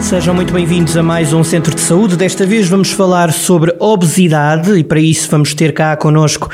Sejam muito bem-vindos a mais um Centro de Saúde. Desta vez vamos falar sobre obesidade e para isso vamos ter cá connosco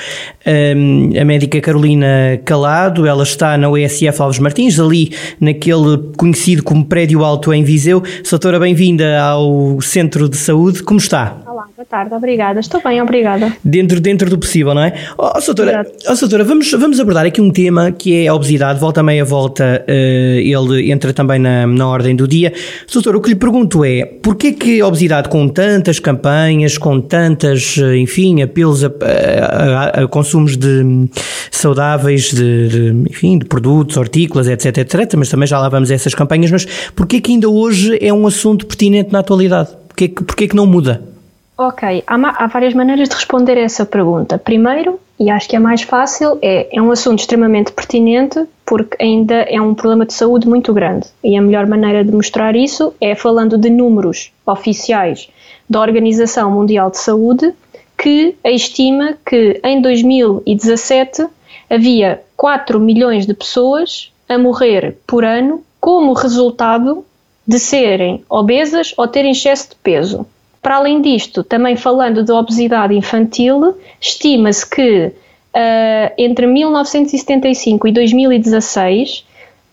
um, a médica Carolina Calado. Ela está na USF Alves Martins, ali naquele conhecido como Prédio Alto em Viseu. Doutora, bem-vinda ao Centro de Saúde. Como está? Boa tarde, obrigada. Estou bem, obrigada. Dentro, dentro do possível, não é? Oh, oh doutora, oh, doutora vamos, vamos abordar aqui um tema que é a obesidade. Volta meia volta, uh, ele entra também na, na ordem do dia. Doutora, o que lhe pergunto é, porquê que a obesidade com tantas campanhas, com tantas, eh, enfim, apelos a, a, a consumos de saudáveis, de, de, enfim, de produtos, hortícolas, etc, etc, mas também já lá vamos a essas campanhas, mas porquê que ainda hoje é um assunto pertinente na atualidade? Porquê que, porquê que não muda? Ok, há, há, várias maneiras de responder a essa pergunta. Primeiro, e acho que é mais fácil, é, é um assunto extremamente pertinente porque ainda é um problema de saúde muito grande. E a melhor maneira de mostrar isso é falando de números oficiais da Organização Mundial de Saúde, que estima que em 2017 havia 4 milhões de pessoas a morrer por ano como resultado de serem obesas ou terem excesso de peso. Para além disto, também falando de obesidade infantil, estima-se que uh, entre 1975 e 2016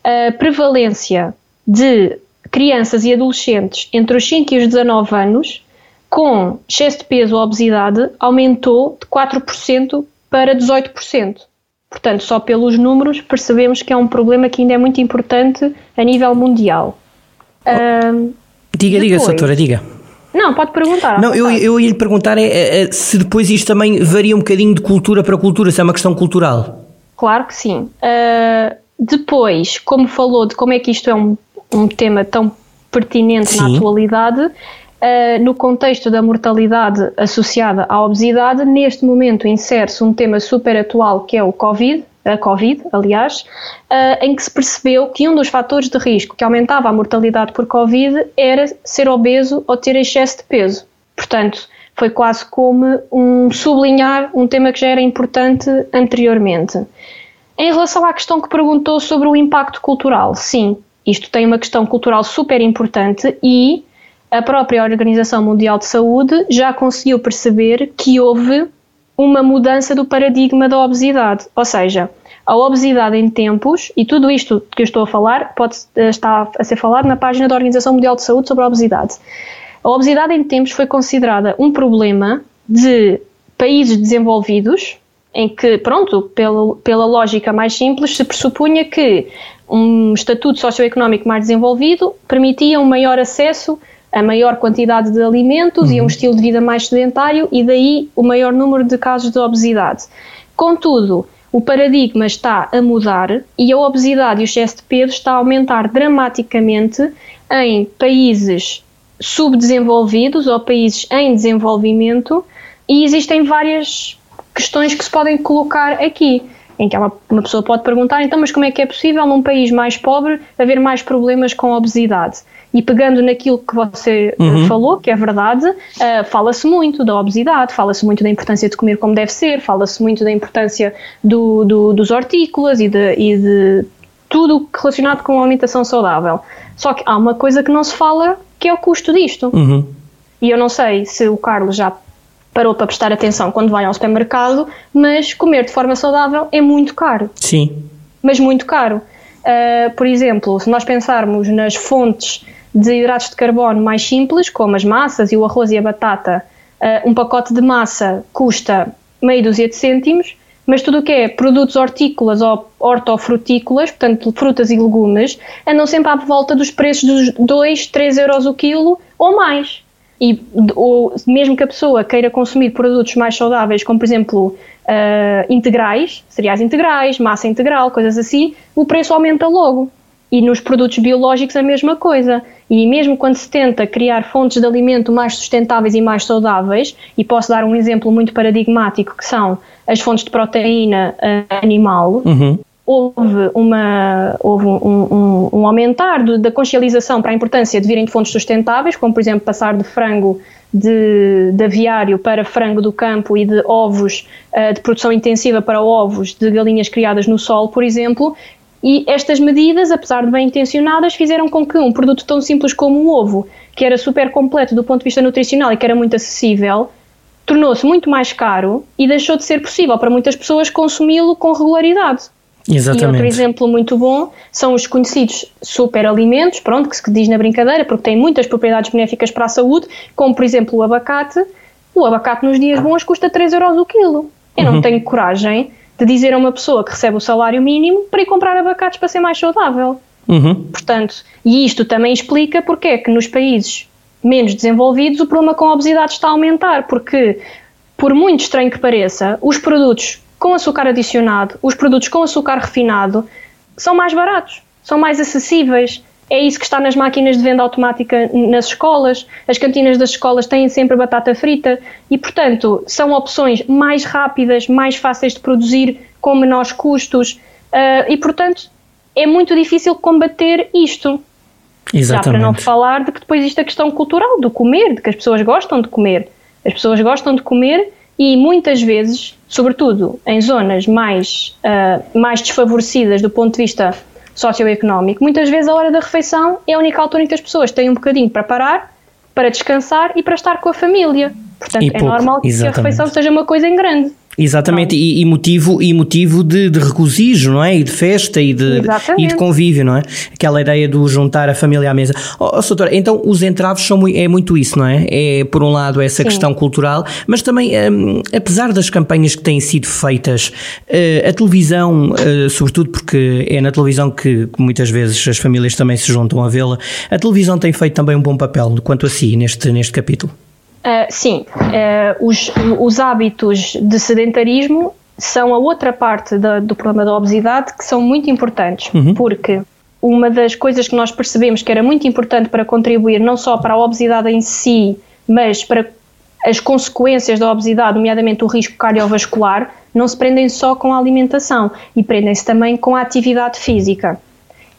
a prevalência de crianças e adolescentes entre os 5 e os 19 anos com excesso de peso ou obesidade aumentou de 4% para 18%. Portanto, só pelos números percebemos que é um problema que ainda é muito importante a nível mundial. Uh, diga, depois, diga, doutora, diga. Não, pode perguntar. Não, eu, eu ia lhe perguntar é, é, é, se depois isto também varia um bocadinho de cultura para cultura, se é uma questão cultural. Claro que sim. Uh, depois, como falou de como é que isto é um, um tema tão pertinente sim. na atualidade, uh, no contexto da mortalidade associada à obesidade, neste momento insere-se um tema super atual que é o Covid, a Covid, aliás, uh, em que se percebeu que um dos fatores de risco que aumentava a mortalidade por Covid era ser obeso ou ter excesso de peso. Portanto, foi quase como um sublinhar um tema que já era importante anteriormente. Em relação à questão que perguntou sobre o impacto cultural, sim, isto tem uma questão cultural super importante e a própria Organização Mundial de Saúde já conseguiu perceber que houve uma mudança do paradigma da obesidade. Ou seja, a obesidade em tempos, e tudo isto que eu estou a falar pode eh, estar a ser falado na página da Organização Mundial de Saúde sobre a obesidade. A obesidade em tempos foi considerada um problema de países desenvolvidos, em que, pronto, pela, pela lógica mais simples, se pressupunha que um estatuto socioeconómico mais desenvolvido permitia um maior acesso a maior quantidade de alimentos uhum. e um uhum. estilo de vida mais sedentário e daí o maior número de casos de obesidade. Contudo, o paradigma está a mudar e a obesidade e o excesso de peso está a aumentar dramaticamente em países subdesenvolvidos ou países em desenvolvimento e existem várias questões que se podem colocar aqui em que uma, uma, pessoa pode perguntar, então, mas como é que é possível num país mais pobre haver mais problemas com obesidade? E pegando naquilo que você eh, uhum. falou, que é verdade, uh, fala-se muito da obesidade, fala-se muito da importância de comer como deve ser, fala-se muito da importância do, do, dos hortícolas e de, e de tudo relacionado com a alimentação saudável. Só que há uma coisa que não se fala, que é o custo disto. Uhum. E eu não sei se o Carlos já parou para prestar atenção quando vai ao supermercado, mas comer de forma saudável é muito caro. Sim. Mas muito caro. Uh, por exemplo, se nós pensarmos nas fontes de hidratos de carbono mais simples, como as massas e o arroz e a batata, uh, um pacote de massa custa meio dúzia de cêntimos, mas tudo o que é produtos hortícolas ou hortofrutícolas, portanto frutas e legumes, andam sempre à volta dos preços dos 2, 3 euros o quilo ou mais e ou, mesmo que a pessoa queira consumir produtos mais saudáveis, como por exemplo uh, integrais, cereais integrais, massa integral, coisas assim, o preço aumenta logo. E nos produtos biológicos a mesma coisa. E mesmo quando se tenta criar fontes de alimento mais sustentáveis e mais saudáveis, e posso dar um exemplo muito paradigmático que são as fontes de proteína uh, animal, uhum. Houve, uma, houve um, um, um aumentar do, da consciencialização para a importância de virem de fontes sustentáveis, como por exemplo passar de frango de, de aviário para frango do campo e de ovos uh, de produção intensiva para ovos de galinhas criadas no sol, por exemplo. E estas medidas, apesar de bem intencionadas, fizeram com que um produto tão simples como o ovo, que era super completo do ponto de vista nutricional e que era muito acessível, tornou-se muito mais caro e deixou de ser possível para muitas pessoas consumi-lo com regularidade. Exatamente. E outro exemplo muito bom são os conhecidos superalimentos, pronto, que se diz na brincadeira, porque têm muitas propriedades benéficas para a saúde, como por exemplo o abacate. O abacate nos dias bons custa 3 euros o quilo. Eu não uhum. tenho coragem de dizer a uma pessoa que recebe o salário mínimo para ir comprar abacates para ser mais saudável. Uhum. Portanto, e isto também explica porque é que nos países menos desenvolvidos o problema com a obesidade está a aumentar, porque, por muito estranho que pareça, os produtos com açúcar adicionado, os produtos com açúcar refinado, são mais baratos, são mais acessíveis. É isso que está nas máquinas de venda automática nas escolas. As cantinas das escolas têm sempre batata frita e, portanto, são opções mais rápidas, mais fáceis de produzir, com menores custos. Uh, e, portanto, é muito difícil combater isto. Exatamente. Já para não falar de que depois existe a questão cultural do comer, de que as pessoas gostam de comer. As pessoas gostam de comer e muitas vezes, sobretudo em zonas mais, uh, mais desfavorecidas do ponto de vista socioeconómico, muitas vezes a hora da refeição é a única altura em que as pessoas têm um bocadinho para parar, para descansar e para estar com a família. Portanto, é normal que a refeição seja uma coisa em grande. Exatamente, e, e, motivo, e motivo de, de, regozijo, não é? E de festa e de, e de convívio, não é? Aquela ideia do juntar a família à mesa. Oh, oh doutora, então os entraves são é muito isso, não é? É, por um lado, essa Sim. questão cultural, mas também, um, apesar das campanhas que têm sido feitas, uh, a televisão, uh, sobretudo porque é na televisão que, que, muitas vezes as famílias também se juntam a vê-la, a televisão tem feito também um bom papel quanto a si neste, neste capítulo. Uh, sim, uh, os, os hábitos de sedentarismo são a outra parte da, do problema da obesidade que são muito importantes, uhum. porque uma das coisas que nós percebemos que era muito importante para contribuir não só para a obesidade em si, mas para as consequências da obesidade, nomeadamente o risco cardiovascular, não se prendem só com a alimentação e prendem-se também com a atividade física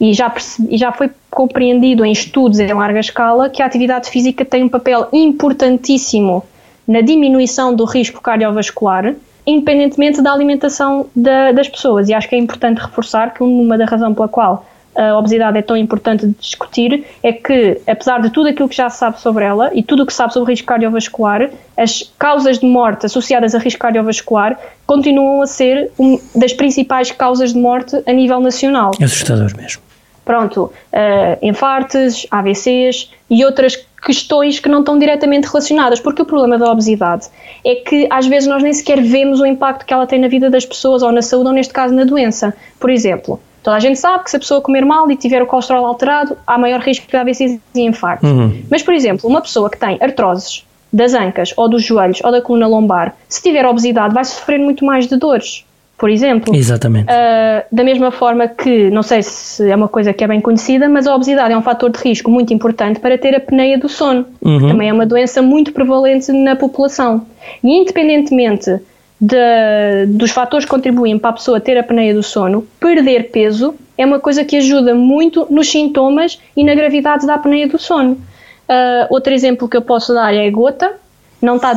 e já, percebi, já foi compreendido em estudos em larga escala que a atividade física tem um papel importantíssimo na diminuição do risco cardiovascular, independentemente da alimentação da, das pessoas. E acho que é importante reforçar que uma da razão pela qual a obesidade é tão importante de discutir é que, apesar de tudo aquilo que já se sabe sobre ela e tudo o que se sabe sobre o risco cardiovascular, as causas de morte associadas a risco cardiovascular continuam a ser uma das principais causas de morte a nível nacional. Assustador mesmo. Pronto, uh, infartes, AVCs e outras questões que não estão diretamente relacionadas, porque o problema da obesidade é que às vezes nós nem sequer vemos o impacto que ela tem na vida das pessoas ou na saúde ou neste caso na doença. Por exemplo, toda a gente sabe que se a pessoa comer mal e tiver o colesterol alterado, há maior risco de AVCs e infartos. Uhum. Mas, por exemplo, uma pessoa que tem artroses das ancas ou dos joelhos ou da coluna lombar, se tiver obesidade vai sofrer muito mais de dores por exemplo. Exatamente. Uh, da mesma forma que, não sei se é uma coisa que é bem conhecida, mas a obesidade é um fator de risco muito importante para ter a apneia do sono. Uhum. Também é uma doença muito prevalente na população. E independentemente de, dos fatores que contribuem para a pessoa ter a apneia do sono, perder peso é uma coisa que ajuda muito nos sintomas e na gravidade da apneia do sono. Uh, outro exemplo que eu posso dar é a gota, não está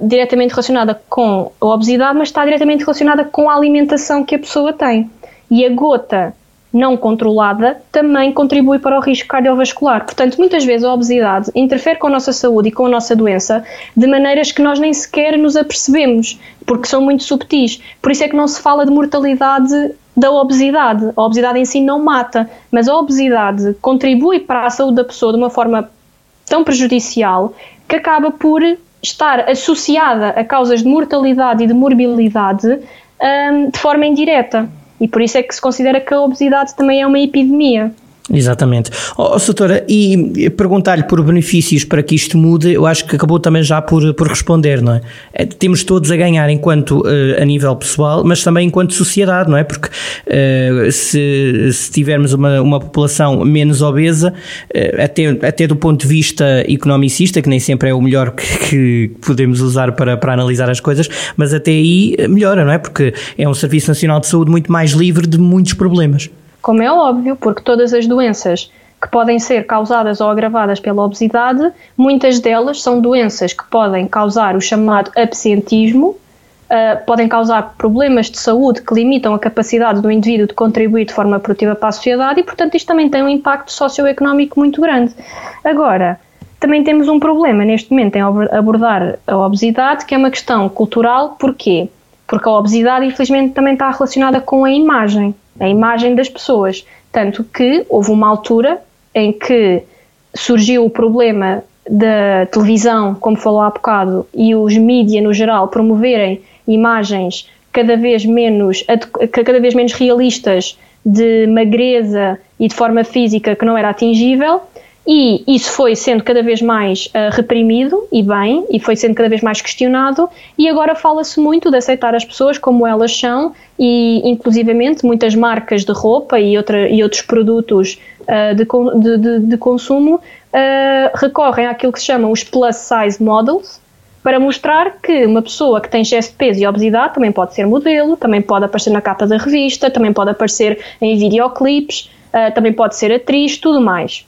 diretamente relacionada com a obesidade, mas está diretamente relacionada com a alimentação que a pessoa tem. E a gota não controlada também contribui para o risco cardiovascular. Portanto, muitas vezes a obesidade interfere com a nossa saúde e com a nossa doença de maneiras que nós nem sequer nos apercebemos, porque são muito subtis. Por isso é que não se fala de mortalidade da obesidade. A obesidade em si não mata, mas a obesidade contribui para a saúde da pessoa de uma forma tão prejudicial que acaba por estar associada a causas de mortalidade e de morbilidade um, de forma indireta. E por isso é que se considera que a obesidade também é uma epidemia. Exatamente. Oh, doutora, e perguntar-lhe por benefícios para que isto mude, eu acho que acabou também já por, por responder, não é? é temos todos a ganhar enquanto uh, a nível pessoal, mas também enquanto sociedade, não é? Porque uh, se, se tivermos uma, uma população menos obesa, uh, até, até do ponto de vista economicista, que nem sempre é o melhor que, que podemos usar para, para analisar as coisas, mas até aí melhora, não é? Porque é um Serviço Nacional de Saúde muito mais livre de muitos problemas como é óbvio, porque todas as doenças que podem ser causadas ou agravadas pela obesidade, muitas delas são doenças que podem causar o chamado absentismo, uh, podem causar problemas de saúde que limitam a capacidade do indivíduo de contribuir de forma produtiva para a sociedade e, portanto, isto também tem um impacto socioeconómico muito grande. Agora, também temos um problema neste momento em abordar a obesidade, que é uma questão cultural. Porquê? A obesidade, infelizmente, também está relacionada com a imagem a imagem das pessoas. Tanto que houve uma altura em que surgiu o problema da televisão, como falou há bocado, e os mídias no geral promoverem imagens cada vez menos, cada vez menos realistas de magreza e de forma física que não era atingível, e isso foi sendo cada vez mais uh, reprimido, e bem, e foi sendo cada vez mais questionado, e agora fala-se muito de aceitar as pessoas como elas são, e inclusivamente muitas marcas de roupa e, outra, e outros produtos uh, de, de, de, consumo uh, recorrem àquilo que se chamam os plus size models, para mostrar que uma pessoa que tem excesso de peso e obesidade também pode ser modelo, também pode aparecer na capa da revista, também pode aparecer em videoclipes, também pode ser atriz, tudo mais.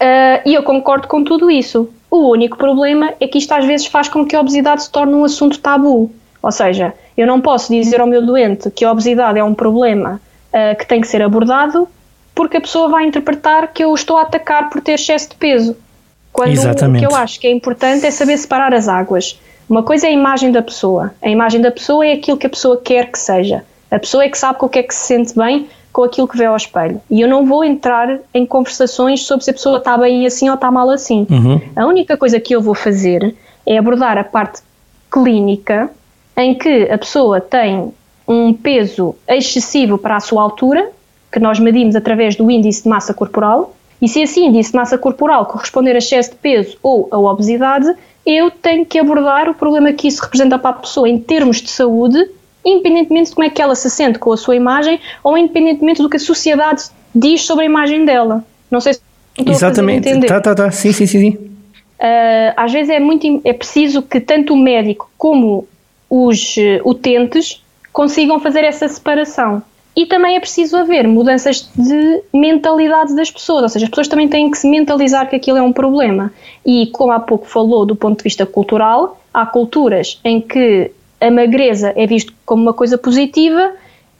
Uh, e eu concordo com tudo isso. O único problema é que isto às vezes faz com que a obesidade se torne um assunto tabu. Ou seja, eu não posso dizer ao meu doente que a obesidade é um problema uh, que tem que ser abordado porque a pessoa vai interpretar que eu estou a atacar por ter excesso de peso. Quando Exatamente. o que eu acho que é importante é saber separar as águas. Uma coisa é a imagem da pessoa. A imagem da pessoa é aquilo que a pessoa quer que seja. A pessoa é que sabe com o que é que se sente bem com aquilo que vê ao espelho. E eu não vou entrar em conversações sobre se a pessoa está bem assim ou está mal assim. Uhum. A única coisa que eu vou fazer é abordar a parte clínica em que a pessoa tem um peso excessivo para a sua altura, que nós medimos através do índice de massa corporal, e se esse índice de massa corporal corresponder a excesso de peso ou a obesidade, eu tenho que abordar o problema que isso representa para a pessoa em termos de saúde independentemente de como é que ela se sente com a sua imagem ou independentemente do que a sociedade diz sobre a imagem dela. Não sei se estou Exatamente. a entender. Tá, tá, tá. Sim, sim, sim. sim. Uh, às vezes é muito é preciso que tanto o médico como os uh, utentes consigam fazer essa separação. E também é preciso haver mudanças de mentalidade das pessoas, ou seja, as pessoas também têm que se mentalizar que aquilo é um problema. E como há pouco falou do ponto de vista cultural, há culturas em que a magreza é visto como uma coisa positiva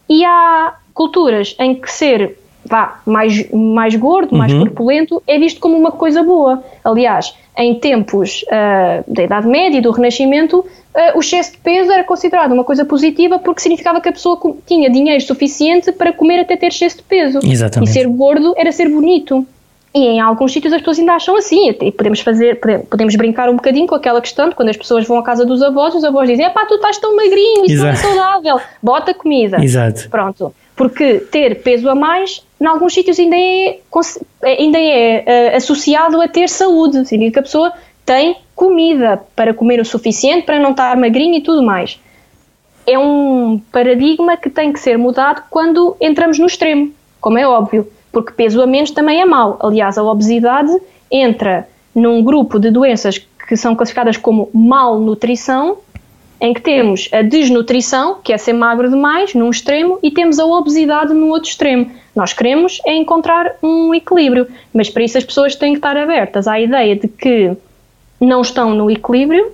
e há culturas em que ser vá, mais, mais gordo, uhum. mais corpulento, é visto como uma coisa boa. Aliás, em tempos uh, da Idade Média e do Renascimento, uh, o excesso de peso era considerado uma coisa positiva porque significava que a pessoa tinha dinheiro suficiente para comer até ter excesso de peso. Exatamente. E ser gordo era ser bonito. E em alguns sítios as pessoas ainda acham assim, e podemos fazer, podemos brincar um bocadinho com aquela questão de quando as pessoas vão à casa dos avós, os avós dizem, pá, tu estás tão magrinho, isso é saudável, bota comida. Exato. Pronto. Porque ter peso a mais, em alguns sítios ainda é, é ainda é uh, associado a ter saúde, significa que a pessoa tem comida para comer o suficiente, para não estar magrinho e tudo mais. É um paradigma que tem que ser mudado quando entramos no extremo, como é óbvio porque peso a menos também é mau. Aliás, a obesidade entra num grupo de doenças que são classificadas como malnutrição, em que temos a desnutrição, que é ser magro demais, num extremo, e temos a obesidade no outro extremo. Nós queremos é encontrar um equilíbrio, mas para isso as pessoas têm que estar abertas à ideia de que não estão no equilíbrio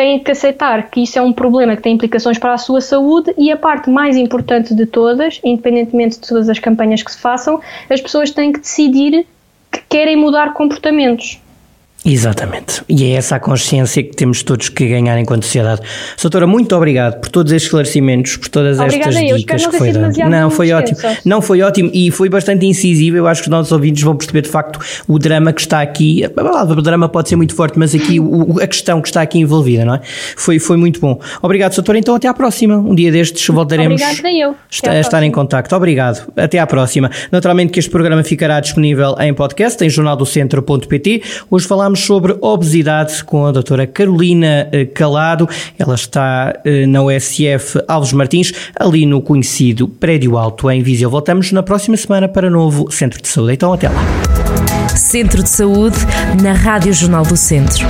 têm que aceitar que isso é um problema que tem implicações para a sua saúde e a parte mais importante de todas, independentemente de todas as campanhas que se façam, as pessoas têm que decidir que querem mudar comportamentos. Exatamente. E é essa a consciência que temos todos que ganhar enquanto sociedade. Doutora, muito obrigado por todos estes esclarecimentos, por todas Obrigada estas eu. dicas que foi dando. Não, foi ótimo. Não, foi ótimo e foi bastante incisivo. Eu acho que os nossos ouvintes vão perceber de facto o drama que está aqui. Palavra drama pode ser muito forte, mas aqui o, a questão que está aqui envolvida, não é? Foi, foi muito bom. Obrigado, doutora. Então, até à próxima. Um dia destes voltaremos a estar em contacto. Obrigado. Até à próxima. Naturalmente que este programa ficará disponível em podcast, em jornaldocentro.pt. Hoje falámos sobre obesidade com a doutora Carolina eh, Calado. Ela está eh, na USF Alves Martins, ali no conhecido Prédio Alto em Viseu. Voltamos na próxima semana para novo Centro de Saúde. Então até lá. Centro de Saúde na Rádio Jornal do Centro.